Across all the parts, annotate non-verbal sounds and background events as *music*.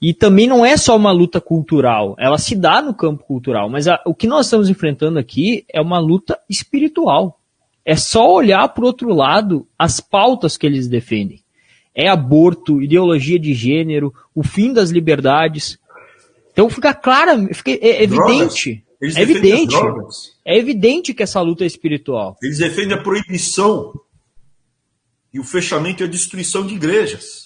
E também não é só uma luta cultural, ela se dá no campo cultural, mas a, o que nós estamos enfrentando aqui é uma luta espiritual. É só olhar para o outro lado as pautas que eles defendem. É aborto, ideologia de gênero, o fim das liberdades. Então fica claro, fica, é evidente. É evidente. É evidente que essa luta é espiritual. Eles defendem a proibição e o fechamento e a destruição de igrejas.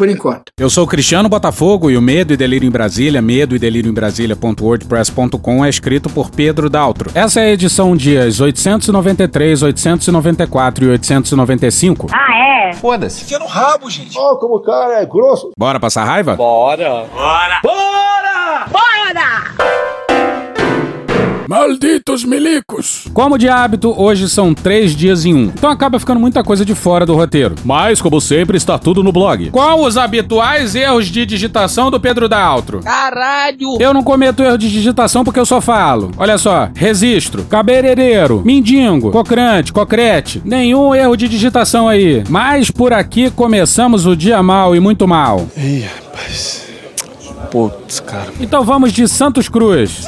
por enquanto. Eu sou o Cristiano Botafogo e o Medo e Delírio em Brasília, medo e delírio em Brasília.wordpress.com é escrito por Pedro Daltro. Essa é a edição dias 893, 894 e 895. Ah, é? Foda-se. Fica no rabo, gente. Ó, oh, como o cara é grosso. Bora passar raiva? Bora. Bora. Bora! Bora! Malditos milicos! Como de hábito, hoje são três dias em um, então acaba ficando muita coisa de fora do roteiro. Mas, como sempre, está tudo no blog. Qual os habituais erros de digitação do Pedro Daltro? Caralho! Eu não cometo erro de digitação porque eu só falo. Olha só, registro, cabereireiro, mindingo, cocrante, cocrete. Nenhum erro de digitação aí. Mas por aqui começamos o dia mal e muito mal. Ih, rapaz. Putz, cara. Então vamos de Santos Cruz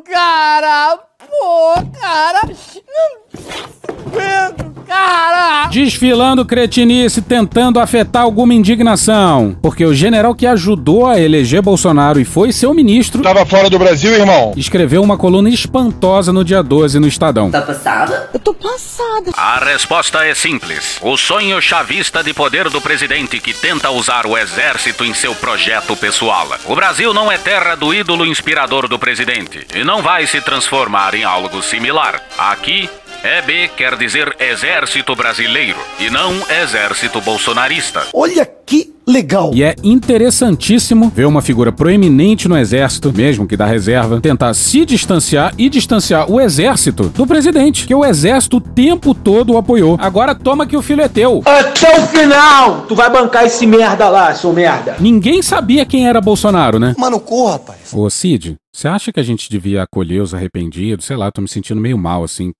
cara! Pô, cara! Não aguento, cara! Desfilando cretinice, tentando afetar alguma indignação. Porque o general que ajudou a eleger Bolsonaro e foi seu ministro. Tava fora do Brasil, irmão? Escreveu uma coluna espantosa no dia 12 no Estadão. Tá passada? Eu tô passada. A resposta é simples. O sonho chavista de poder do presidente que tenta usar o exército em seu projeto pessoal. O Brasil não é terra do ídolo inspirador do presidente e não vai se transformar em algo similar. Aqui, EB quer dizer Exército Brasileiro e não Exército Bolsonarista. Olha que legal! E é interessantíssimo ver uma figura proeminente no exército, mesmo que da reserva, tentar se distanciar e distanciar o exército do presidente, que o exército o tempo todo o apoiou. Agora toma que o filho é teu. Até o final! Tu vai bancar esse merda lá, seu merda! Ninguém sabia quem era Bolsonaro, né? Mano, corra, rapaz. Ô Cid, você acha que a gente devia acolher os arrependidos? Sei lá, tô me sentindo meio mal assim.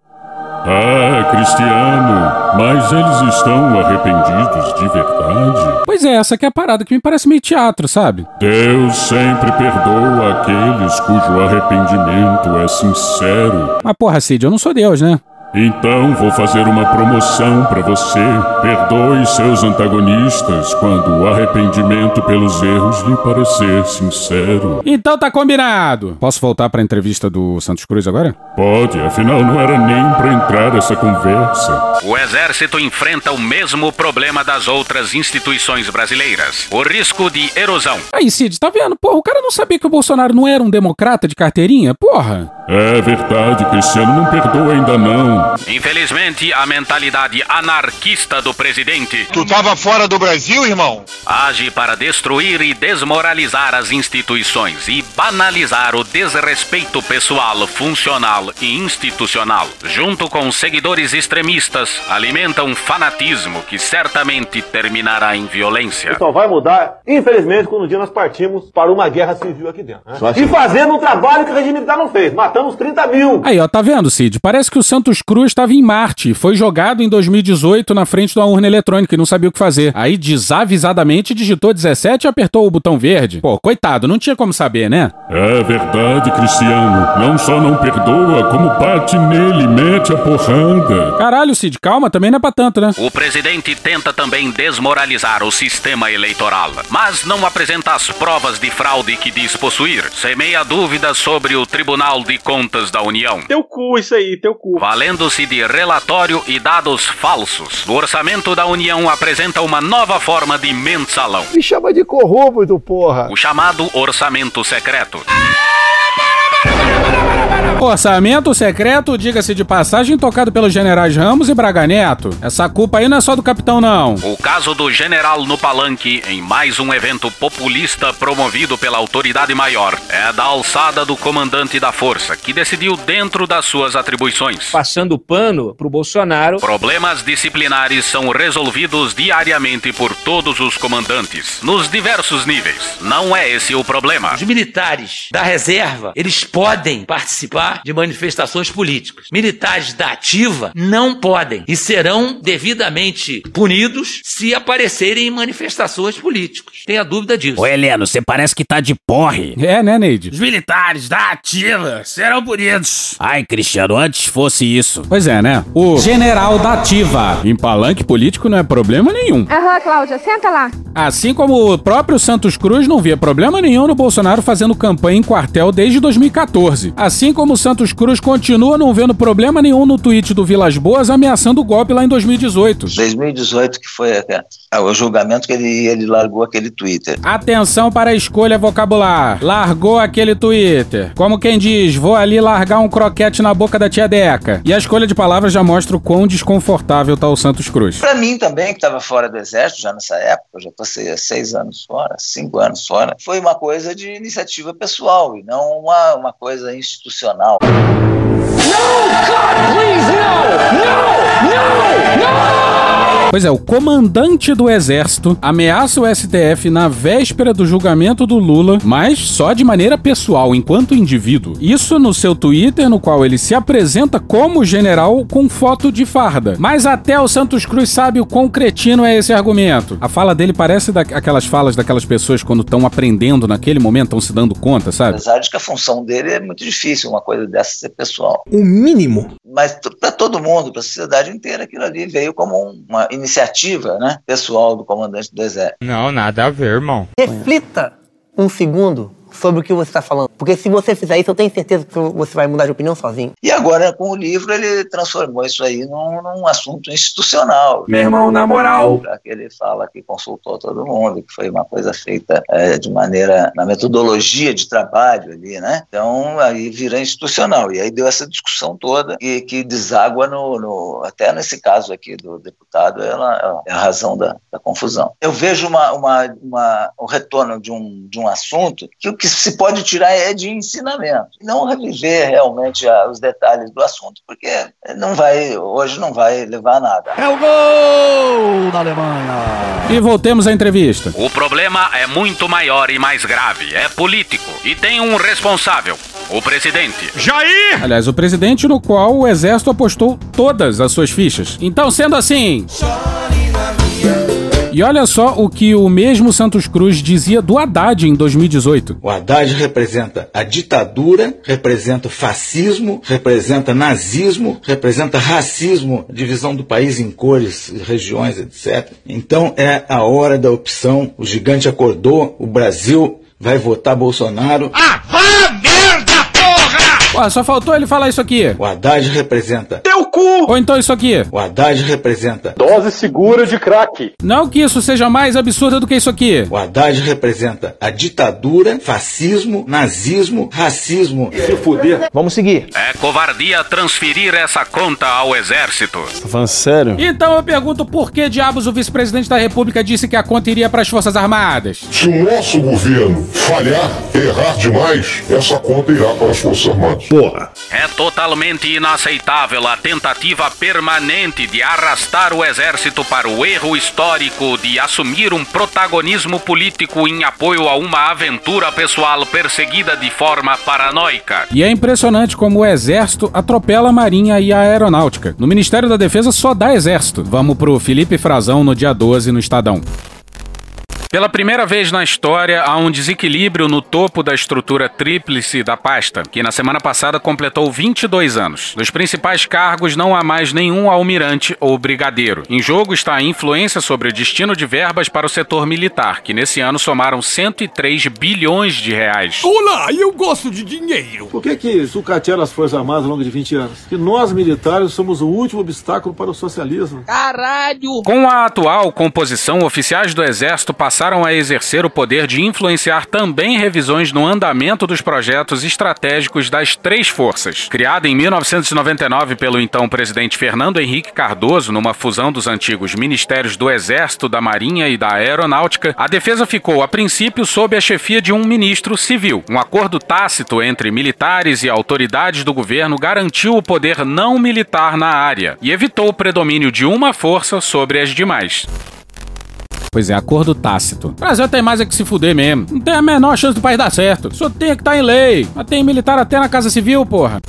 Ah, Cristiano, mas eles estão arrependidos de verdade? Pois é, essa que é a parada que me parece meio teatro, sabe? Deus sempre perdoa aqueles cujo arrependimento é sincero. Mas porra, Cid, eu não sou Deus, né? Então vou fazer uma promoção para você. Perdoe seus antagonistas quando o arrependimento pelos erros lhe parecer sincero. Então tá combinado. Posso voltar pra entrevista do Santos Cruz agora? Pode, afinal não era nem para entrar essa conversa. O Exército enfrenta o mesmo problema das outras instituições brasileiras: o risco de erosão. Aí, Cid, tá vendo? Porra, o cara não sabia que o Bolsonaro não era um democrata de carteirinha? Porra. É verdade, Cristiano não perdoa ainda não. Infelizmente, a mentalidade anarquista do presidente. Tu tava fora do Brasil, irmão? Age para destruir e desmoralizar as instituições e banalizar o desrespeito pessoal, funcional e institucional. Junto com seguidores extremistas, alimenta um fanatismo que certamente terminará em violência. Só vai mudar, infelizmente, quando um dia nós partimos para uma guerra civil aqui dentro. Né? E fazendo um trabalho que o regime militar não fez. Matamos 30 mil. Aí, ó, tá vendo, Cid? Parece que o Santos Cruz estava em Marte, foi jogado em 2018 na frente de uma urna eletrônica e não sabia o que fazer. Aí, desavisadamente, digitou 17 e apertou o botão verde. Pô, coitado, não tinha como saber, né? É verdade, Cristiano. Não só não perdoa, como bate nele, mete a porranda. Caralho, Cid, calma, também não é pra tanto, né? O presidente tenta também desmoralizar o sistema eleitoral, mas não apresenta as provas de fraude que diz possuir. Semeia dúvidas sobre o Tribunal de Contas da União. Teu cu, isso aí, teu cu. Valendo-se de relatório e dados falsos. O orçamento da União apresenta uma nova forma de mensalão. Me chama de corrupto, porra. O chamado orçamento secreto. Orçamento secreto, diga-se de passagem, tocado pelos generais Ramos e Braga Neto. Essa culpa aí não é só do capitão, não. O caso do general no palanque, em mais um evento populista promovido pela autoridade maior, é da alçada do comandante da força, que decidiu dentro das suas atribuições. Passando pano pro Bolsonaro. Problemas disciplinares são resolvidos diariamente por todos os comandantes, nos diversos níveis. Não é esse o problema. Os militares da reserva, eles podem participar de manifestações políticas. Militares da ativa não podem e serão devidamente punidos se aparecerem em manifestações políticas. Tenha dúvida disso. Ô Heleno, você parece que tá de porre. É, né, Neide? Os militares da ativa serão punidos. Ai, Cristiano, antes fosse isso. Pois é, né? O general da ativa. Em palanque político não é problema nenhum. Aham, Cláudia, senta lá. Assim como o próprio Santos Cruz não via problema nenhum no Bolsonaro fazendo campanha em quartel desde 2014. Assim como o Santos Cruz continua não vendo problema nenhum no tweet do Vilas Boas ameaçando o golpe lá em 2018. 2018 que foi é, o julgamento que ele, ele largou aquele Twitter. Atenção para a escolha vocabular. Largou aquele Twitter. Como quem diz, vou ali largar um croquete na boca da tia Deca. E a escolha de palavras já mostra o quão desconfortável tá o Santos Cruz. Para mim também, que estava fora do exército já nessa época, eu já passei seis anos fora, cinco anos fora, foi uma coisa de iniciativa pessoal e não uma, uma coisa institucional. out. No! God, please, no! No! No! Pois é, o comandante do exército ameaça o STF na véspera do julgamento do Lula, mas só de maneira pessoal, enquanto indivíduo. Isso no seu Twitter, no qual ele se apresenta como general com foto de farda. Mas até o Santos Cruz sabe o quão cretino é esse argumento. A fala dele parece da, aquelas falas daquelas pessoas quando estão aprendendo naquele momento, estão se dando conta, sabe? Apesar de que a função dele é muito difícil, uma coisa dessa ser pessoal. O mínimo. Mas para todo mundo, para a sociedade inteira, aquilo ali veio como uma iniciativa né, pessoal do comandante do Exército. Não, nada a ver, irmão. Reflita um segundo sobre o que você está falando. Porque se você fizer isso, eu tenho certeza que você vai mudar de opinião sozinho. E agora, com o livro, ele transformou isso aí num, num assunto institucional. Meu irmão, na moral. Já que ele fala que consultou todo mundo, que foi uma coisa feita é, de maneira, na metodologia de trabalho ali, né? Então, aí vira institucional. E aí deu essa discussão toda que, que deságua no, no, até nesse caso aqui do deputado, ela, é a razão da, da confusão. Eu vejo uma, uma, uma, o retorno de um, de um assunto que o que se pode tirar é de ensinamento, não reviver realmente os detalhes do assunto, porque não vai, hoje não vai levar a nada. É o gol da Alemanha! E voltemos à entrevista. O problema é muito maior e mais grave, é político e tem um responsável. O presidente. Jair! Aliás, o presidente no qual o exército apostou todas as suas fichas. Então, sendo assim. E olha só o que o mesmo Santos Cruz dizia do Haddad em 2018. O Haddad representa a ditadura, representa o fascismo, representa nazismo, representa racismo, divisão do país em cores, regiões, etc. Então é a hora da opção. O gigante acordou, o Brasil vai votar Bolsonaro. Ah, Pô, só faltou ele falar isso aqui. O Haddad representa Teu cu! Ou então isso aqui. o Haddad representa. Dose segura de crack. Não que isso seja mais absurdo do que isso aqui. O Haddad representa a ditadura, fascismo, nazismo, racismo. Se fuder. Vamos seguir. É covardia transferir essa conta ao exército. Tá falando sério? Então eu pergunto por que diabos o vice-presidente da República disse que a conta iria para as Forças Armadas? Se o nosso governo falhar, errar demais, essa conta irá para as Forças Armadas. Porra. É totalmente inaceitável a tentativa permanente de arrastar o exército para o erro histórico de assumir um protagonismo político em apoio a uma aventura pessoal perseguida de forma paranoica. E é impressionante como o Exército atropela a Marinha e a Aeronáutica. No Ministério da Defesa só dá Exército. Vamos pro Felipe Frazão no dia 12 no Estadão. Pela primeira vez na história, há um desequilíbrio no topo da estrutura tríplice da pasta, que na semana passada completou 22 anos. Dos principais cargos, não há mais nenhum almirante ou brigadeiro. Em jogo está a influência sobre o destino de verbas para o setor militar, que nesse ano somaram 103 bilhões de reais. Olá, eu gosto de dinheiro. Por que que sucatearam as Forças Armadas ao longo de 20 anos? Que nós, militares, somos o último obstáculo para o socialismo. Caralho! Com a atual composição, oficiais do Exército passaram passaram a exercer o poder de influenciar também revisões no andamento dos projetos estratégicos das três forças. Criada em 1999 pelo então presidente Fernando Henrique Cardoso, numa fusão dos antigos Ministérios do Exército, da Marinha e da Aeronáutica, a defesa ficou, a princípio, sob a chefia de um ministro civil. Um acordo tácito entre militares e autoridades do governo garantiu o poder não militar na área e evitou o predomínio de uma força sobre as demais. Pois é, acordo tácito. O Brasil tem mais é que se fuder mesmo. Não tem a menor chance do país dar certo. Só tem que estar tá em lei. Mas tem militar até na Casa Civil, porra.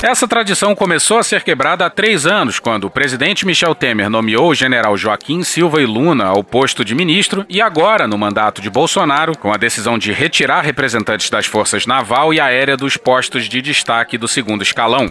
Essa tradição começou a ser quebrada há três anos, quando o presidente Michel Temer nomeou o general Joaquim Silva e Luna ao posto de ministro, e agora, no mandato de Bolsonaro, com a decisão de retirar representantes das forças naval e aérea dos postos de destaque do segundo escalão.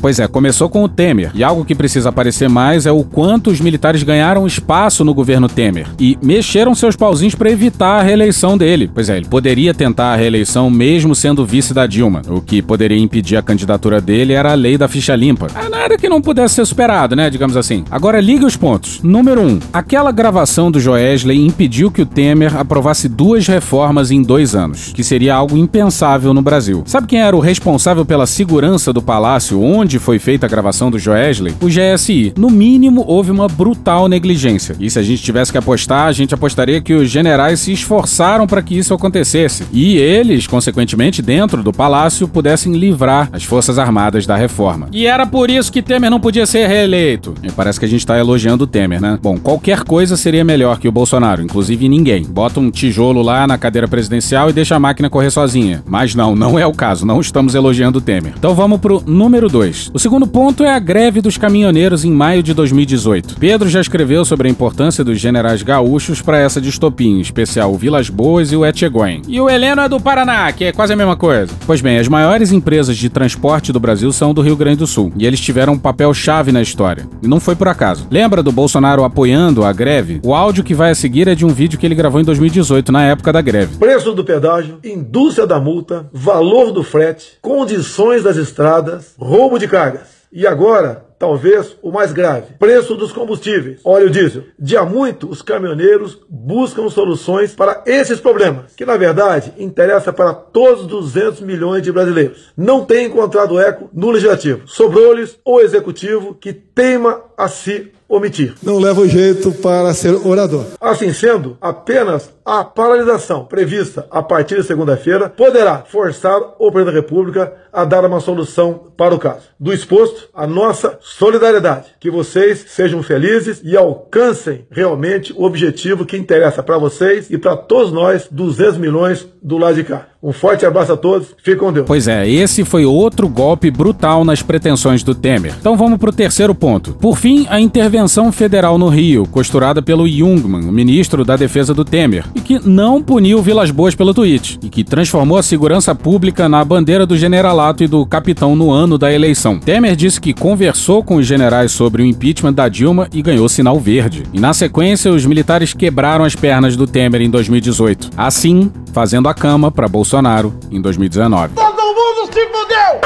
Pois é, começou com o Temer. E algo que precisa aparecer mais é o quanto os militares ganharam espaço no governo Temer. E mexeram seus pauzinhos para evitar a reeleição dele. Pois é, ele poderia tentar a reeleição mesmo sendo vice da Dilma. O que poderia impedir a candidatura dele era a lei da ficha limpa. É nada que não pudesse ser superado, né? Digamos assim. Agora ligue os pontos. Número 1. Um, aquela gravação do Joesley impediu que o Temer aprovasse duas reformas em dois anos, que seria algo impensável no Brasil. Sabe quem era o responsável pela segurança do palácio onde onde foi feita a gravação do Joesley, o GSI. No mínimo, houve uma brutal negligência. E se a gente tivesse que apostar, a gente apostaria que os generais se esforçaram para que isso acontecesse. E eles, consequentemente, dentro do palácio, pudessem livrar as Forças Armadas da reforma. E era por isso que Temer não podia ser reeleito. E parece que a gente tá elogiando o Temer, né? Bom, qualquer coisa seria melhor que o Bolsonaro, inclusive ninguém. Bota um tijolo lá na cadeira presidencial e deixa a máquina correr sozinha. Mas não, não é o caso. Não estamos elogiando o Temer. Então vamos pro número 2. O segundo ponto é a greve dos caminhoneiros em maio de 2018. Pedro já escreveu sobre a importância dos generais gaúchos para essa distopia, em especial o Vilas Boas e o Etchegóin. E o Heleno é do Paraná, que é quase a mesma coisa. Pois bem, as maiores empresas de transporte do Brasil são do Rio Grande do Sul, e eles tiveram um papel chave na história. E não foi por acaso. Lembra do Bolsonaro apoiando a greve? O áudio que vai a seguir é de um vídeo que ele gravou em 2018, na época da greve. Preço do pedágio, indústria da multa, valor do frete, condições das estradas, roubo de cargas. E agora, talvez o mais grave, preço dos combustíveis, óleo diesel. De há muito, os caminhoneiros buscam soluções para esses problemas, que na verdade interessa para todos os 200 milhões de brasileiros. Não tem encontrado eco no legislativo. Sobrou-lhes o executivo que teima a se omitir. Não leva jeito para ser orador. Assim sendo, apenas a paralisação prevista a partir de segunda-feira poderá forçar o presidente da República a dar uma solução para o caso. Do exposto, a nossa solidariedade. Que vocês sejam felizes e alcancem realmente o objetivo que interessa para vocês e para todos nós, 200 milhões do lado de cá. Um forte abraço a todos, fique com Deus. Pois é, esse foi outro golpe brutal nas pretensões do Temer. Então vamos para o terceiro ponto. Por fim, a intervenção federal no Rio, costurada pelo Jungmann, o ministro da Defesa do Temer, e que não puniu Vilas Boas pelo tweet, e que transformou a segurança pública na bandeira do generalato e do capitão no ano da eleição. Temer disse que conversou com os generais sobre o impeachment da Dilma e ganhou sinal verde. E na sequência, os militares quebraram as pernas do Temer em 2018. Assim, fazendo a cama para Bolsonaro em 2019. Todo mundo se fudeu!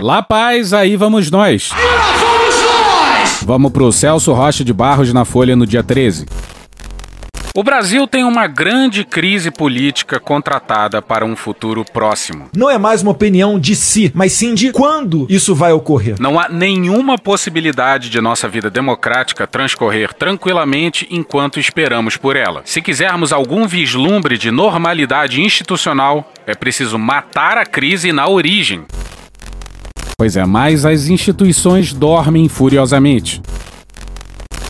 La Paz, aí vamos nós. Lá vamos nós! Vamos pro Celso Rocha de Barros na Folha no dia 13. O Brasil tem uma grande crise política contratada para um futuro próximo. Não é mais uma opinião de si, mas sim de quando isso vai ocorrer. Não há nenhuma possibilidade de nossa vida democrática transcorrer tranquilamente enquanto esperamos por ela. Se quisermos algum vislumbre de normalidade institucional, é preciso matar a crise na origem. Pois é, mas as instituições dormem furiosamente.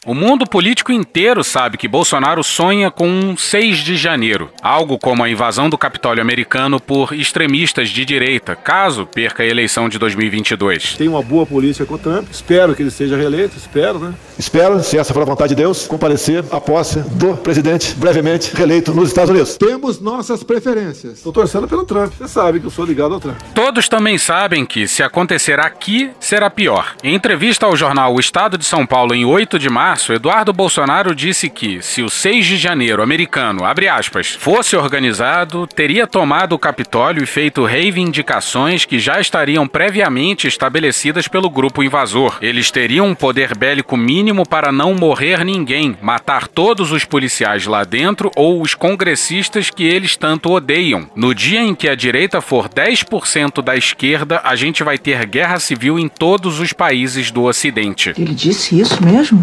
O mundo político inteiro sabe que Bolsonaro sonha com um 6 de janeiro, algo como a invasão do Capitólio americano por extremistas de direita, caso perca a eleição de 2022. Tem uma boa polícia com o Trump, espero que ele seja reeleito, espero, né? Espero, se essa for a vontade de Deus, comparecer à posse do presidente brevemente reeleito nos Estados Unidos. Temos nossas preferências. Estou torcendo pelo Trump, você sabe que eu sou ligado ao Trump. Todos também sabem que, se acontecer aqui, será pior. Em entrevista ao jornal O Estado de São Paulo em 8 de março, março, Eduardo Bolsonaro disse que, se o 6 de janeiro americano, aspas, fosse organizado, teria tomado o Capitólio e feito reivindicações que já estariam previamente estabelecidas pelo grupo invasor. Eles teriam um poder bélico mínimo para não morrer ninguém, matar todos os policiais lá dentro ou os congressistas que eles tanto odeiam. No dia em que a direita for 10% da esquerda, a gente vai ter guerra civil em todos os países do Ocidente. Ele disse isso mesmo?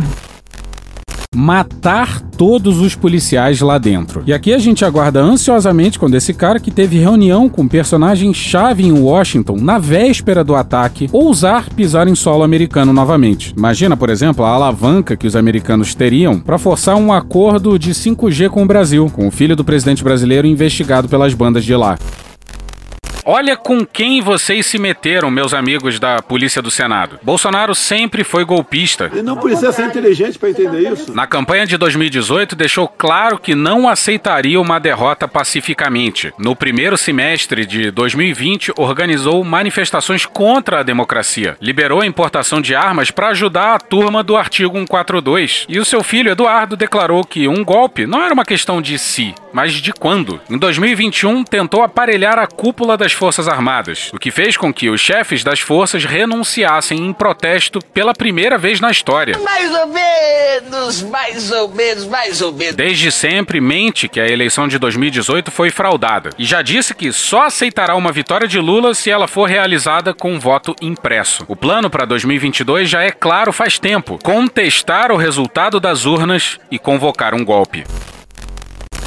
Matar todos os policiais lá dentro. E aqui a gente aguarda ansiosamente quando esse cara que teve reunião com personagem-chave em Washington na véspera do ataque ousar pisar em solo americano novamente. Imagina, por exemplo, a alavanca que os americanos teriam para forçar um acordo de 5G com o Brasil, com o filho do presidente brasileiro investigado pelas bandas de lá. Olha com quem vocês se meteram, meus amigos da Polícia do Senado. Bolsonaro sempre foi golpista. E não precisa ser inteligente para entender isso. Na campanha de 2018, deixou claro que não aceitaria uma derrota pacificamente. No primeiro semestre de 2020, organizou manifestações contra a democracia. Liberou a importação de armas para ajudar a turma do artigo 142. E o seu filho, Eduardo, declarou que um golpe não era uma questão de si, mas de quando. Em 2021, tentou aparelhar a cúpula das Forças Armadas, o que fez com que os chefes das forças renunciassem em protesto pela primeira vez na história. Mais ou menos, mais ou menos, mais ou menos. Desde sempre mente que a eleição de 2018 foi fraudada e já disse que só aceitará uma vitória de Lula se ela for realizada com um voto impresso. O plano para 2022 já é claro faz tempo: contestar o resultado das urnas e convocar um golpe.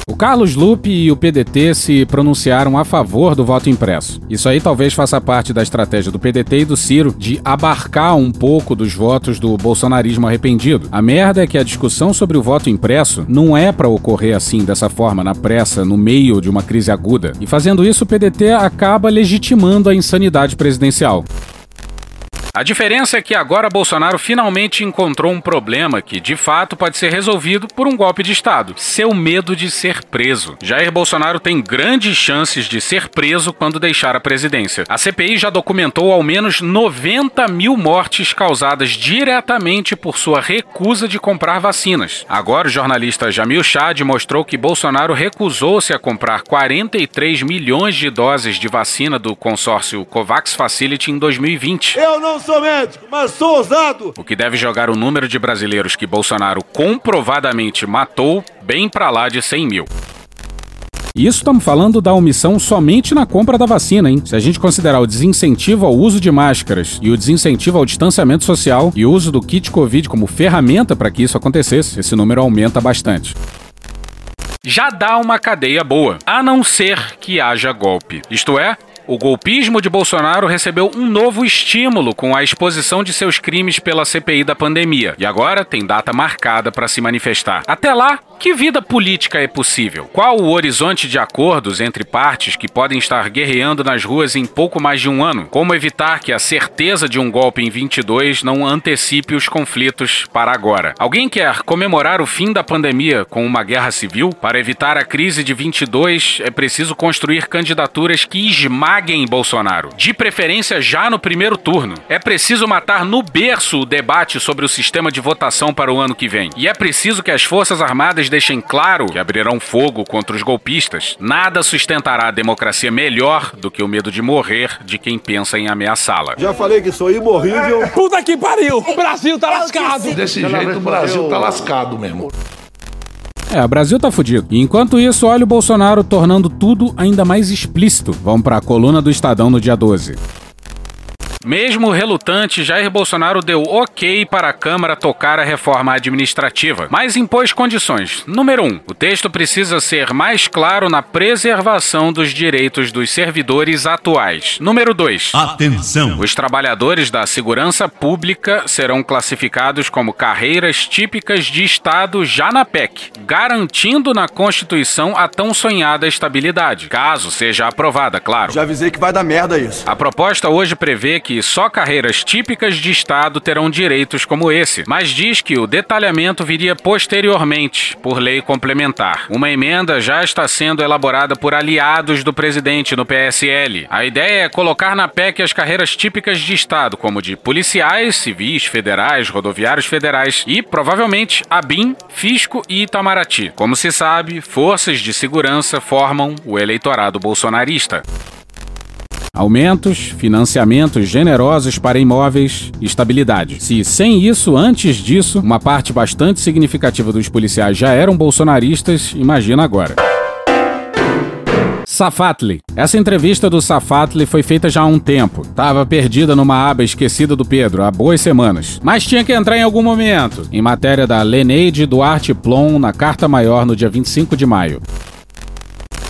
O Carlos Lupe e o PDT se pronunciaram a favor do voto impresso. Isso aí talvez faça parte da estratégia do PDT e do Ciro de abarcar um pouco dos votos do bolsonarismo arrependido. A merda é que a discussão sobre o voto impresso não é para ocorrer assim, dessa forma, na pressa, no meio de uma crise aguda. E fazendo isso, o PDT acaba legitimando a insanidade presidencial. A diferença é que agora Bolsonaro finalmente encontrou um problema que, de fato, pode ser resolvido por um golpe de Estado: seu medo de ser preso. Jair Bolsonaro tem grandes chances de ser preso quando deixar a presidência. A CPI já documentou ao menos 90 mil mortes causadas diretamente por sua recusa de comprar vacinas. Agora, o jornalista Jamil Chad mostrou que Bolsonaro recusou-se a comprar 43 milhões de doses de vacina do consórcio COVAX Facility em 2020. Eu não sou médico, mas sou ousado. O que deve jogar o número de brasileiros que Bolsonaro comprovadamente matou bem para lá de 100 mil. Isso estamos falando da omissão somente na compra da vacina, hein? Se a gente considerar o desincentivo ao uso de máscaras e o desincentivo ao distanciamento social e o uso do kit Covid como ferramenta para que isso acontecesse, esse número aumenta bastante já dá uma cadeia boa, a não ser que haja golpe. Isto é, o golpismo de Bolsonaro recebeu um novo estímulo com a exposição de seus crimes pela CPI da pandemia e agora tem data marcada para se manifestar. Até lá, que vida política é possível? Qual o horizonte de acordos entre partes que podem estar guerreando nas ruas em pouco mais de um ano? Como evitar que a certeza de um golpe em 22 não antecipe os conflitos para agora? Alguém quer comemorar o fim da pandemia com uma guerra civil? Para evitar a crise de 22, é preciso construir candidaturas que esmaguem Bolsonaro, de preferência já no primeiro turno. É preciso matar no berço o debate sobre o sistema de votação para o ano que vem. E é preciso que as Forças Armadas deixem claro que abrirão fogo contra os golpistas. Nada sustentará a democracia melhor do que o medo de morrer de quem pensa em ameaçá-la. Já falei que sou imorrível. Puta que pariu! O Brasil tá lascado! Desse jeito o Brasil tá lascado mesmo. É, o Brasil tá fudido. E enquanto isso, olha o Bolsonaro tornando tudo ainda mais explícito. Vamos para a coluna do Estadão no dia 12. Mesmo relutante, Jair Bolsonaro deu ok para a Câmara tocar a reforma administrativa, mas impôs condições. Número 1. Um, o texto precisa ser mais claro na preservação dos direitos dos servidores atuais. Número 2. Atenção! Os trabalhadores da segurança pública serão classificados como carreiras típicas de Estado já na PEC, garantindo na Constituição a tão sonhada estabilidade, caso seja aprovada, claro. Já avisei que vai dar merda isso. A proposta hoje prevê que que só carreiras típicas de Estado terão direitos como esse, mas diz que o detalhamento viria posteriormente, por lei complementar. Uma emenda já está sendo elaborada por aliados do presidente no PSL. A ideia é colocar na PEC as carreiras típicas de Estado, como de policiais, civis, federais, rodoviários federais e, provavelmente, ABIN, Fisco e Itamaraty. Como se sabe, forças de segurança formam o eleitorado bolsonarista. Aumentos, financiamentos generosos para imóveis, estabilidade. Se sem isso, antes disso, uma parte bastante significativa dos policiais já eram bolsonaristas, imagina agora. Safatli. Essa entrevista do Safatli foi feita já há um tempo. Tava perdida numa aba esquecida do Pedro há boas semanas. Mas tinha que entrar em algum momento. Em matéria da Leneide Duarte Plon na Carta Maior no dia 25 de maio.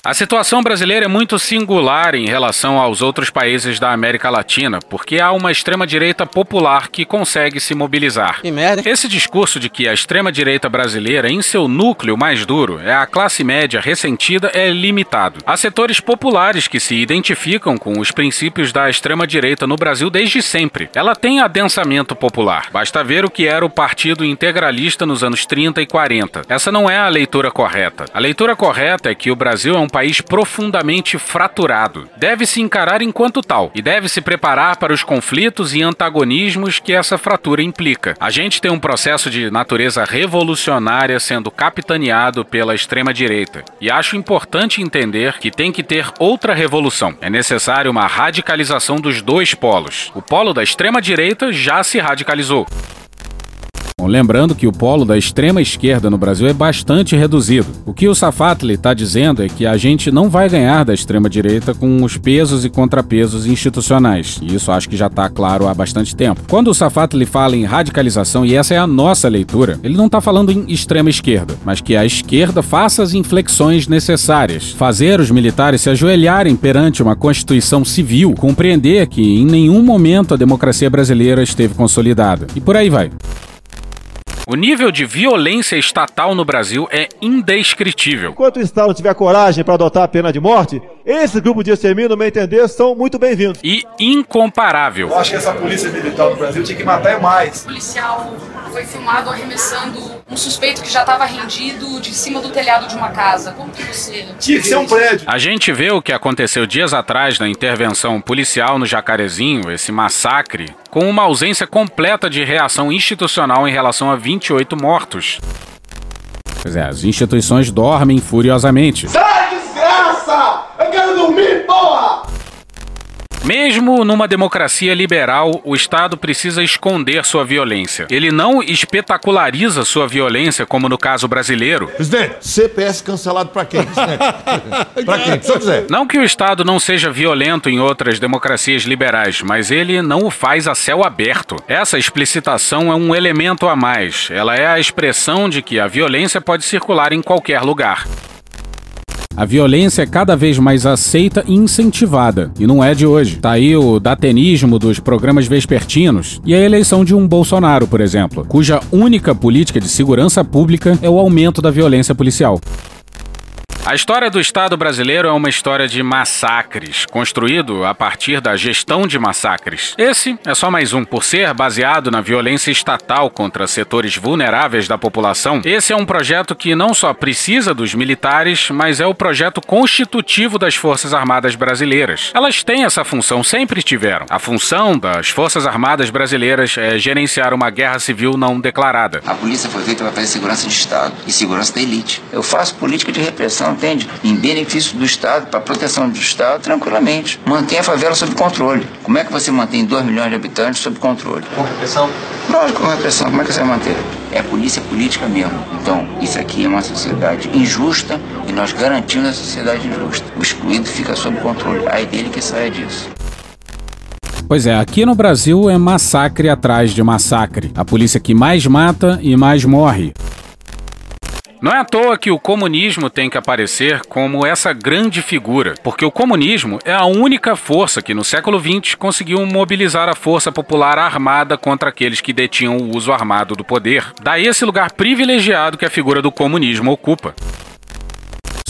A situação brasileira é muito singular em relação aos outros países da América Latina, porque há uma extrema-direita popular que consegue se mobilizar. Que merda. Esse discurso de que a extrema-direita brasileira, em seu núcleo mais duro, é a classe média ressentida é limitado. Há setores populares que se identificam com os princípios da extrema-direita no Brasil desde sempre. Ela tem adensamento popular. Basta ver o que era o Partido Integralista nos anos 30 e 40. Essa não é a leitura correta. A leitura correta é que o Brasil é um país profundamente fraturado. Deve se encarar enquanto tal e deve se preparar para os conflitos e antagonismos que essa fratura implica. A gente tem um processo de natureza revolucionária sendo capitaneado pela extrema-direita e acho importante entender que tem que ter outra revolução. É necessário uma radicalização dos dois polos. O polo da extrema-direita já se radicalizou. Bom, lembrando que o polo da extrema esquerda no Brasil é bastante reduzido. O que o Safatli está dizendo é que a gente não vai ganhar da extrema direita com os pesos e contrapesos institucionais. E isso acho que já está claro há bastante tempo. Quando o Safatli fala em radicalização, e essa é a nossa leitura, ele não está falando em extrema esquerda, mas que a esquerda faça as inflexões necessárias, fazer os militares se ajoelharem perante uma constituição civil, compreender que em nenhum momento a democracia brasileira esteve consolidada. E por aí vai. O nível de violência estatal no Brasil é indescritível. Enquanto o Estado tiver coragem para adotar a pena de morte, esse grupo de extermínio, no meu entender, são muito bem-vindos. E incomparável. Eu acho que essa polícia militar do Brasil tinha que matar mais. O policial foi filmado arremessando um suspeito que já estava rendido de cima do telhado de uma casa. Como que você... Tinha que ser um prédio. A gente vê o que aconteceu dias atrás na intervenção policial no Jacarezinho, esse massacre, com uma ausência completa de reação institucional em relação a 28 mortos. Pois é, as instituições dormem furiosamente. Sai, desgraça! Eu quero dormir, porra! Mesmo numa democracia liberal, o Estado precisa esconder sua violência. Ele não espetaculariza sua violência, como no caso brasileiro. Presidente, CPS cancelado pra quem, *laughs* quem? Quiser. Não que o Estado não seja violento em outras democracias liberais, mas ele não o faz a céu aberto. Essa explicitação é um elemento a mais. Ela é a expressão de que a violência pode circular em qualquer lugar. A violência é cada vez mais aceita e incentivada, e não é de hoje. Tá aí o datenismo dos programas vespertinos e a eleição de um Bolsonaro, por exemplo, cuja única política de segurança pública é o aumento da violência policial. A história do Estado brasileiro é uma história de massacres, construído a partir da gestão de massacres. Esse é só mais um. Por ser baseado na violência estatal contra setores vulneráveis da população, esse é um projeto que não só precisa dos militares, mas é o projeto constitutivo das Forças Armadas Brasileiras. Elas têm essa função, sempre tiveram. A função das Forças Armadas Brasileiras é gerenciar uma guerra civil não declarada. A polícia foi feita para fazer segurança de Estado e segurança da elite. Eu faço política de repressão entende? Em benefício do Estado, para proteção do Estado, tranquilamente. Mantém a favela sob controle. Como é que você mantém 2 milhões de habitantes sob controle? Com repressão? Lógico, com repressão. Como é que você vai manter? É polícia política mesmo. Então, isso aqui é uma sociedade injusta e nós garantimos a sociedade injusta. O excluído fica sob controle. Aí dele que saia disso. Pois é, aqui no Brasil é massacre atrás de massacre. A polícia que mais mata e mais morre. Não é à toa que o comunismo tem que aparecer como essa grande figura, porque o comunismo é a única força que no século XX conseguiu mobilizar a força popular armada contra aqueles que detinham o uso armado do poder. Daí esse lugar privilegiado que a figura do comunismo ocupa.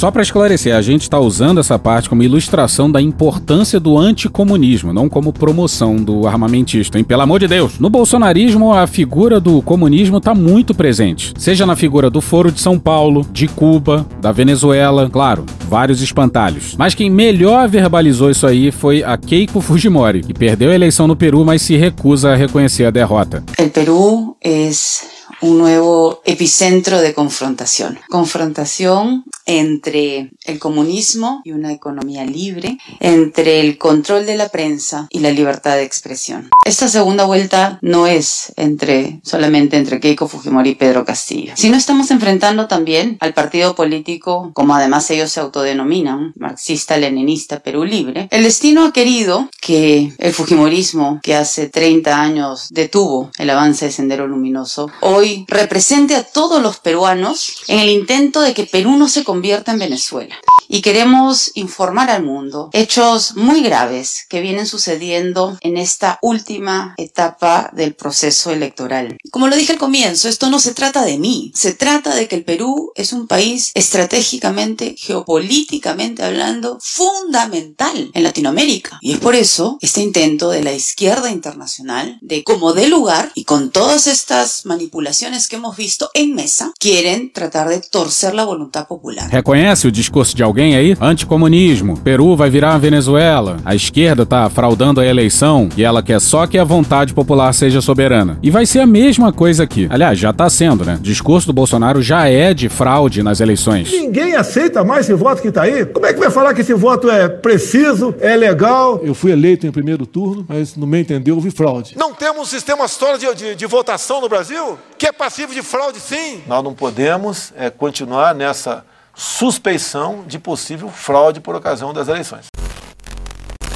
Só pra esclarecer, a gente tá usando essa parte como ilustração da importância do anticomunismo, não como promoção do armamentista, hein? Pelo amor de Deus. No bolsonarismo, a figura do comunismo tá muito presente. Seja na figura do Foro de São Paulo, de Cuba, da Venezuela, claro, vários espantalhos. Mas quem melhor verbalizou isso aí foi a Keiko Fujimori, que perdeu a eleição no Peru, mas se recusa a reconhecer a derrota. El Perú es un nuevo epicentro de confrontación. Confrontación entre el comunismo y una economía libre, entre el control de la prensa y la libertad de expresión. Esta segunda vuelta no es entre solamente entre Keiko Fujimori y Pedro Castillo, sino estamos enfrentando también al partido político, como además ellos se autodenominan, marxista-leninista Perú Libre. El destino ha querido que el Fujimorismo, que hace 30 años detuvo el avance de Sendero Luminoso, hoy represente a todos los peruanos en el intento de que Perú no se convierta en Venezuela. Y queremos informar al mundo hechos muy graves que vienen sucediendo en esta última etapa del proceso electoral. Como lo dije al comienzo, esto no se trata de mí, se trata de que el Perú es un país estratégicamente, geopolíticamente hablando, fundamental en Latinoamérica. Y es por eso este intento de la izquierda internacional de como dé lugar y con todas estas manipulaciones que hemos visto en mesa, quieren tratar de torcer la voluntad popular. Reconhece o discurso de alguém aí? Anticomunismo. Peru vai virar a Venezuela. A esquerda tá fraudando a eleição e ela quer só que a vontade popular seja soberana. E vai ser a mesma coisa aqui. Aliás, já tá sendo, né? O discurso do Bolsonaro já é de fraude nas eleições. Ninguém aceita mais esse voto que está aí. Como é que vai falar que esse voto é preciso, é legal? Eu fui eleito em primeiro turno, mas no meu entender houve fraude. Não temos um sistema sólido de, de, de votação no Brasil que é passivo de fraude, sim. Nós não podemos é, continuar nessa suspeição de possível fraude por ocasião das eleições.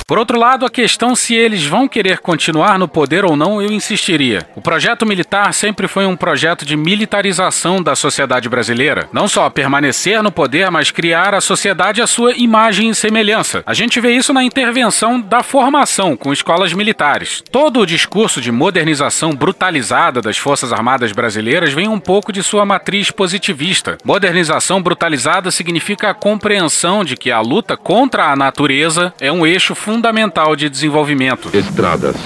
Por outro lado, a questão se eles vão querer continuar no poder ou não, eu insistiria. O projeto militar sempre foi um projeto de militarização da sociedade brasileira. Não só permanecer no poder, mas criar a sociedade à sua imagem e semelhança. A gente vê isso na intervenção da formação com escolas militares. Todo o discurso de modernização brutalizada das Forças Armadas brasileiras vem um pouco de sua matriz positivista. Modernização brutalizada significa a compreensão de que a luta contra a natureza é um eixo fundamental fundamental de desenvolvimento. Estradas,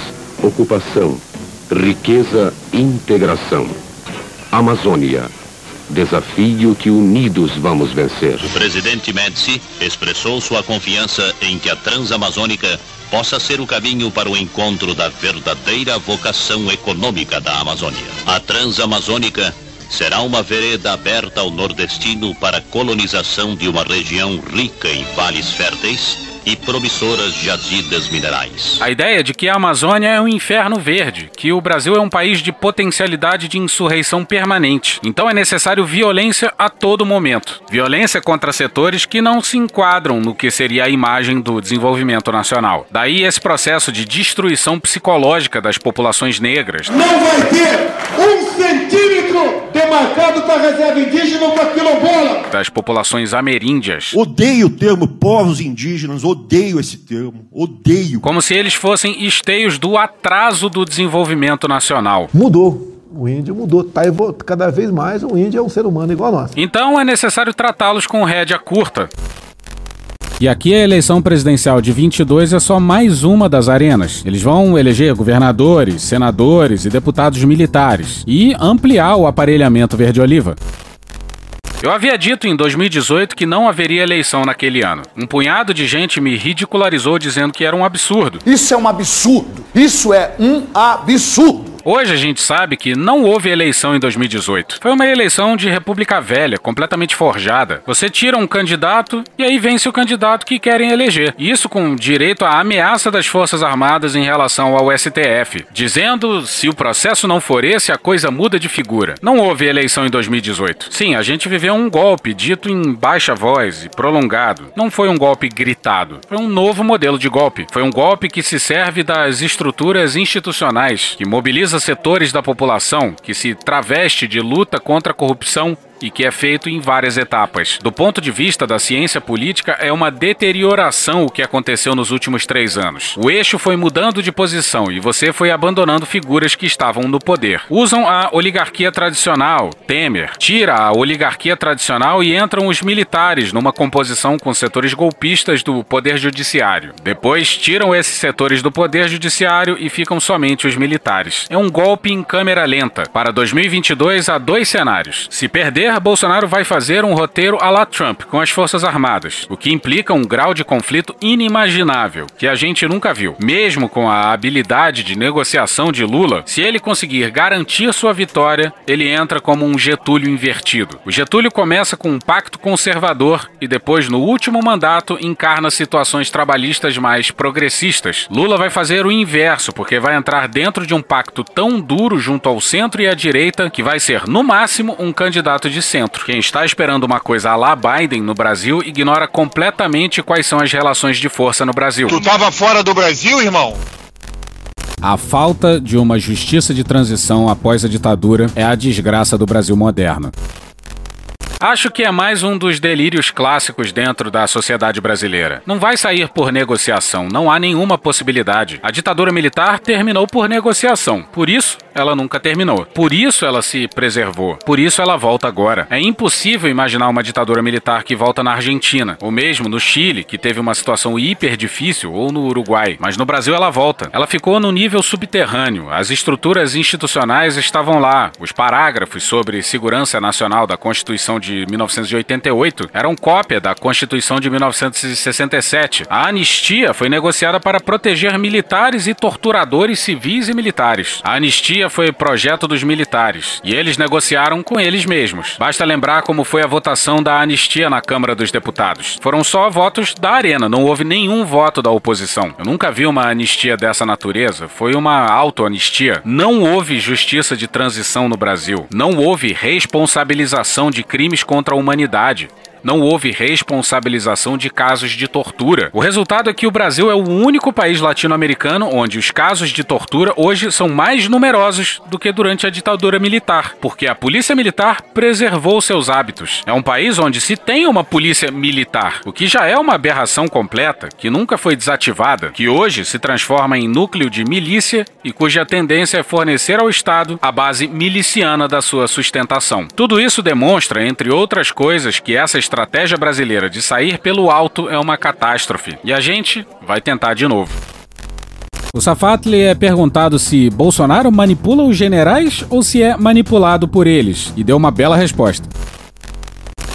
ocupação, riqueza, integração. Amazônia, desafio que unidos vamos vencer. O presidente Médici expressou sua confiança em que a Transamazônica possa ser o caminho para o encontro da verdadeira vocação econômica da Amazônia. A Transamazônica será uma vereda aberta ao nordestino para a colonização de uma região rica em vales férteis e promissoras jazidas minerais. A ideia de que a Amazônia é um inferno verde, que o Brasil é um país de potencialidade de insurreição permanente. Então é necessário violência a todo momento. Violência contra setores que não se enquadram no que seria a imagem do desenvolvimento nacional. Daí esse processo de destruição psicológica das populações negras. Não vai ter um centímetro demarcado para reserva indígena ou para quilombola. Das populações ameríndias. Odeio o termo povos indígenas, odeio esse termo, odeio. Como se eles fossem esteios do atraso do desenvolvimento nacional. Mudou. O índio mudou, tá cada vez mais o índio é um ser humano igual a nós. Então é necessário tratá-los com rédea curta. E aqui a eleição presidencial de 22 é só mais uma das arenas. Eles vão eleger governadores, senadores e deputados militares e ampliar o aparelhamento verde-oliva. Eu havia dito em 2018 que não haveria eleição naquele ano. Um punhado de gente me ridicularizou dizendo que era um absurdo. Isso é um absurdo. Isso é um absurdo. Hoje a gente sabe que não houve eleição em 2018. Foi uma eleição de República Velha, completamente forjada. Você tira um candidato e aí vence o candidato que querem eleger. Isso com direito à ameaça das Forças Armadas em relação ao STF, dizendo se o processo não for esse, a coisa muda de figura. Não houve eleição em 2018. Sim, a gente viveu um golpe dito em baixa voz e prolongado. Não foi um golpe gritado. Foi um novo modelo de golpe. Foi um golpe que se serve das estruturas institucionais, que mobiliza setores da população, que se traveste de luta contra a corrupção e que é feito em várias etapas. Do ponto de vista da ciência política, é uma deterioração o que aconteceu nos últimos três anos. O eixo foi mudando de posição e você foi abandonando figuras que estavam no poder. Usam a oligarquia tradicional, Temer, tira a oligarquia tradicional e entram os militares numa composição com setores golpistas do poder judiciário. Depois tiram esses setores do poder judiciário e ficam somente os militares. É um golpe em câmera lenta. Para 2022 há dois cenários. Se perder, Bolsonaro vai fazer um roteiro à la Trump com as Forças Armadas, o que implica um grau de conflito inimaginável que a gente nunca viu. Mesmo com a habilidade de negociação de Lula, se ele conseguir garantir sua vitória, ele entra como um Getúlio invertido. O Getúlio começa com um pacto conservador e depois, no último mandato, encarna situações trabalhistas mais progressistas. Lula vai fazer o inverso, porque vai entrar dentro de um pacto tão duro junto ao centro e à direita que vai ser, no máximo, um candidato de centro. Quem está esperando uma coisa a lá Biden no Brasil ignora completamente quais são as relações de força no Brasil. Tu tava fora do Brasil, irmão? A falta de uma justiça de transição após a ditadura é a desgraça do Brasil moderno. Acho que é mais um dos delírios clássicos dentro da sociedade brasileira. Não vai sair por negociação, não há nenhuma possibilidade. A ditadura militar terminou por negociação, por isso ela nunca terminou. Por isso ela se preservou, por isso ela volta agora. É impossível imaginar uma ditadura militar que volta na Argentina, ou mesmo no Chile, que teve uma situação hiper difícil, ou no Uruguai. Mas no Brasil ela volta. Ela ficou no nível subterrâneo. As estruturas institucionais estavam lá. Os parágrafos sobre segurança nacional da Constituição de de 1988 eram cópia da Constituição de 1967. A anistia foi negociada para proteger militares e torturadores civis e militares. A anistia foi projeto dos militares e eles negociaram com eles mesmos. Basta lembrar como foi a votação da anistia na Câmara dos Deputados. Foram só votos da Arena, não houve nenhum voto da oposição. Eu nunca vi uma anistia dessa natureza. Foi uma auto-anistia. Não houve justiça de transição no Brasil. Não houve responsabilização de crimes contra a humanidade não houve responsabilização de casos de tortura. O resultado é que o Brasil é o único país latino-americano onde os casos de tortura hoje são mais numerosos do que durante a ditadura militar, porque a polícia militar preservou seus hábitos. É um país onde se tem uma polícia militar, o que já é uma aberração completa, que nunca foi desativada, que hoje se transforma em núcleo de milícia e cuja tendência é fornecer ao Estado a base miliciana da sua sustentação. Tudo isso demonstra, entre outras coisas, que essas estratégia brasileira de sair pelo alto é uma catástrofe. E a gente vai tentar de novo. O Safatli é perguntado se Bolsonaro manipula os generais ou se é manipulado por eles, e deu uma bela resposta.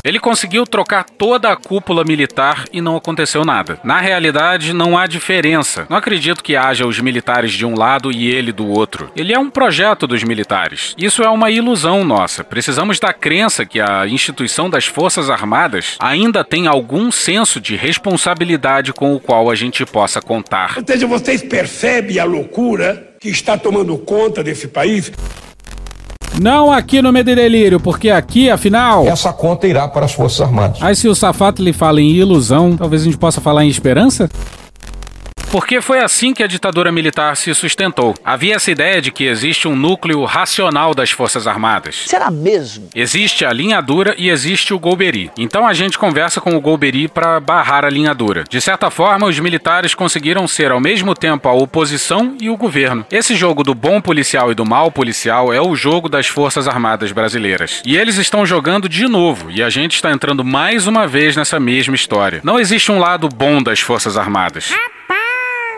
Ele conseguiu trocar toda a cúpula militar e não aconteceu nada. Na realidade, não há diferença. Não acredito que haja os militares de um lado e ele do outro. Ele é um projeto dos militares. Isso é uma ilusão nossa. Precisamos da crença que a instituição das Forças Armadas ainda tem algum senso de responsabilidade com o qual a gente possa contar. Ou seja, vocês percebem a loucura que está tomando conta desse país? Não aqui no Medelírio, porque aqui, afinal. Essa conta irá para as Forças Armadas. Aí, se o Safato lhe fala em ilusão, talvez a gente possa falar em esperança? Porque foi assim que a ditadura militar se sustentou. Havia essa ideia de que existe um núcleo racional das Forças Armadas. Será mesmo? Existe a linha dura e existe o Golbery. Então a gente conversa com o Golbery para barrar a linha dura. De certa forma, os militares conseguiram ser ao mesmo tempo a oposição e o governo. Esse jogo do bom policial e do mal policial é o jogo das Forças Armadas brasileiras. E eles estão jogando de novo, e a gente está entrando mais uma vez nessa mesma história. Não existe um lado bom das Forças Armadas.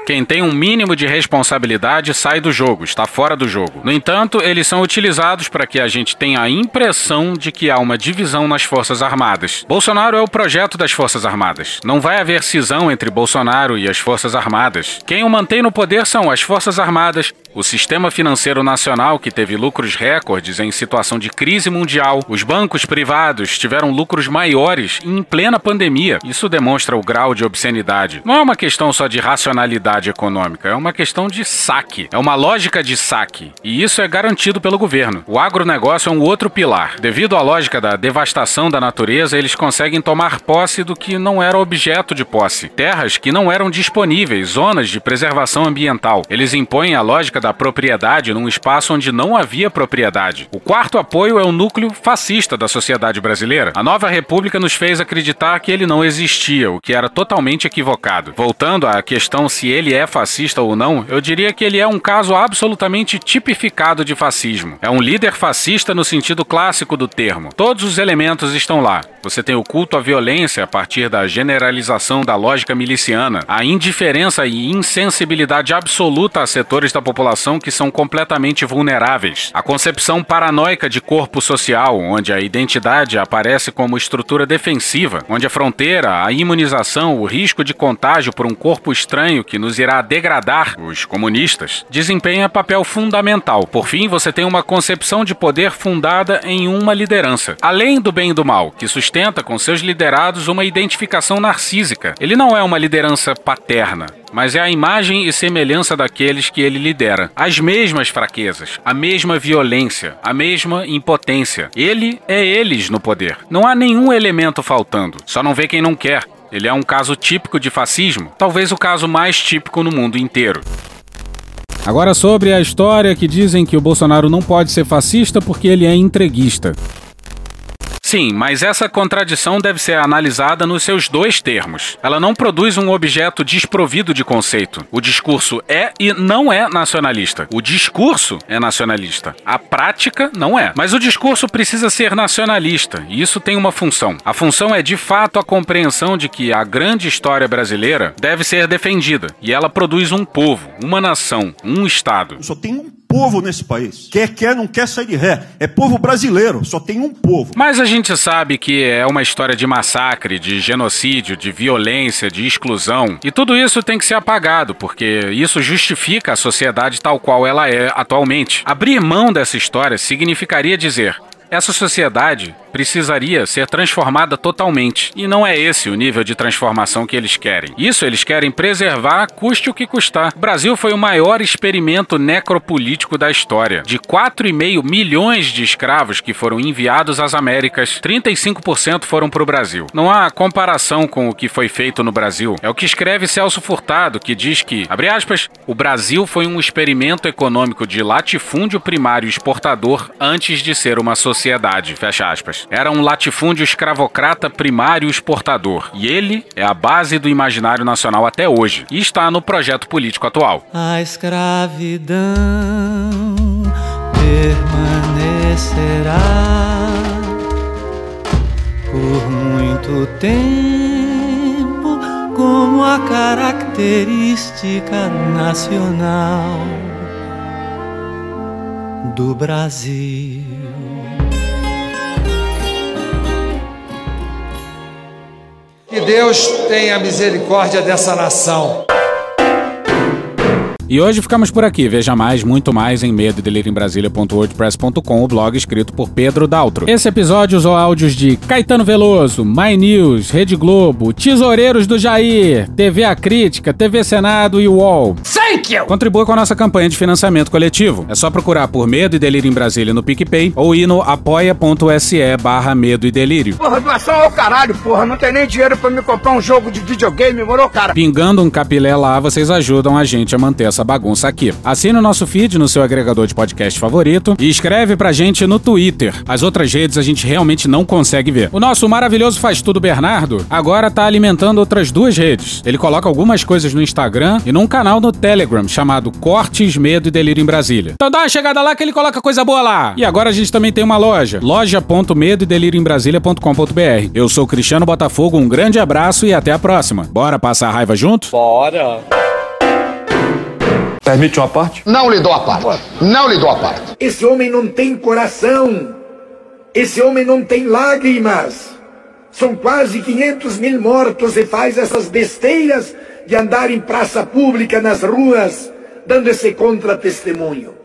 Quem tem um mínimo de responsabilidade sai do jogo, está fora do jogo. No entanto, eles são utilizados para que a gente tenha a impressão de que há uma divisão nas Forças Armadas. Bolsonaro é o projeto das Forças Armadas. Não vai haver cisão entre Bolsonaro e as Forças Armadas. Quem o mantém no poder são as Forças Armadas, o sistema financeiro nacional, que teve lucros recordes em situação de crise mundial, os bancos privados tiveram lucros maiores em plena pandemia. Isso demonstra o grau de obscenidade. Não é uma questão só de racionalidade econômica, é uma questão de saque, é uma lógica de saque, e isso é garantido pelo governo. O agronegócio é um outro pilar. Devido à lógica da devastação da natureza, eles conseguem tomar posse do que não era objeto de posse, terras que não eram disponíveis, zonas de preservação ambiental. Eles impõem a lógica da da propriedade num espaço onde não havia propriedade. O quarto apoio é o núcleo fascista da sociedade brasileira. A nova república nos fez acreditar que ele não existia, o que era totalmente equivocado. Voltando à questão se ele é fascista ou não, eu diria que ele é um caso absolutamente tipificado de fascismo. É um líder fascista no sentido clássico do termo. Todos os elementos estão lá. Você tem o culto à violência a partir da generalização da lógica miliciana, a indiferença e insensibilidade absoluta a setores da população que são completamente vulneráveis, a concepção paranoica de corpo social, onde a identidade aparece como estrutura defensiva, onde a fronteira, a imunização, o risco de contágio por um corpo estranho que nos irá degradar, os comunistas, desempenha papel fundamental. Por fim, você tem uma concepção de poder fundada em uma liderança, além do bem e do mal, que sustenta com seus liderados uma identificação narcísica. Ele não é uma liderança paterna, mas é a imagem e semelhança daqueles que ele lidera. As mesmas fraquezas, a mesma violência, a mesma impotência. Ele é eles no poder. Não há nenhum elemento faltando. Só não vê quem não quer. Ele é um caso típico de fascismo, talvez o caso mais típico no mundo inteiro. Agora sobre a história que dizem que o Bolsonaro não pode ser fascista porque ele é entreguista. Sim, mas essa contradição deve ser analisada nos seus dois termos. Ela não produz um objeto desprovido de conceito. O discurso é e não é nacionalista. O discurso é nacionalista. A prática não é. Mas o discurso precisa ser nacionalista, e isso tem uma função. A função é de fato a compreensão de que a grande história brasileira deve ser defendida, e ela produz um povo, uma nação, um Estado. Só tem um povo nesse país. Quer, quer, não quer sair de ré. É povo brasileiro, só tem um povo. Mas a gente sabe que é uma história de massacre, de genocídio, de violência, de exclusão. E tudo isso tem que ser apagado, porque isso justifica a sociedade tal qual ela é atualmente. Abrir mão dessa história significaria dizer: essa sociedade precisaria ser transformada totalmente. E não é esse o nível de transformação que eles querem. Isso eles querem preservar, custe o que custar. O Brasil foi o maior experimento necropolítico da história. De 4,5 milhões de escravos que foram enviados às Américas, 35% foram para o Brasil. Não há comparação com o que foi feito no Brasil. É o que escreve Celso Furtado, que diz que, abre aspas, o Brasil foi um experimento econômico de latifúndio primário exportador antes de ser uma sociedade. Fecha aspas. Era um latifúndio escravocrata primário exportador. E ele é a base do imaginário nacional até hoje. E está no projeto político atual. A escravidão permanecerá por muito tempo como a característica nacional do Brasil. Deus tenha misericórdia dessa nação. E hoje ficamos por aqui. Veja mais, muito mais em medo em Brasília.wordpress.com, o blog escrito por Pedro Daltro. Esse episódio usou áudios de Caetano Veloso, My News, Rede Globo, Tesoureiros do Jair, TV A Crítica, TV Senado e UOL. Thank you! Contribua com a nossa campanha de financiamento coletivo. É só procurar por Medo e Delírio em Brasília no PicPay ou ir no apoia.se barra Medo e Delírio. Porra, doação ao caralho, porra. Não tem nem dinheiro pra me comprar um jogo de videogame, moro, cara? Pingando um capilé lá, vocês ajudam a gente a manter essa bagunça aqui. Assine o nosso feed no seu agregador de podcast favorito e escreve pra gente no Twitter. As outras redes a gente realmente não consegue ver. O nosso maravilhoso faz tudo Bernardo agora tá alimentando outras duas redes. Ele coloca algumas coisas no Instagram e num canal no Telegram chamado Cortes, Medo e Delírio em Brasília. Então dá uma chegada lá que ele coloca coisa boa lá. E agora a gente também tem uma loja, loja.medo e delírio em Brasília.com.br. Eu sou Cristiano Botafogo, um grande abraço e até a próxima. Bora passar a raiva junto? Bora. Permite uma parte? Não lhe dou a parte. Não lhe dou a parte. Esse homem não tem coração. Esse homem não tem lágrimas. São quase 500 mil mortos e faz essas besteiras de andar em praça pública, nas ruas, dando esse contra-testemunho.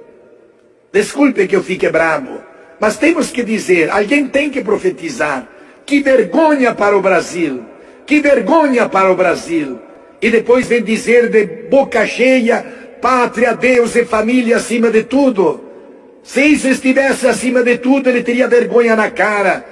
Desculpe que eu fique bravo, mas temos que dizer, alguém tem que profetizar. Que vergonha para o Brasil. Que vergonha para o Brasil. E depois vem dizer de boca cheia, pátria, Deus e família acima de tudo. Se isso estivesse acima de tudo, ele teria vergonha na cara